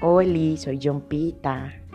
Oli, soy John Pita.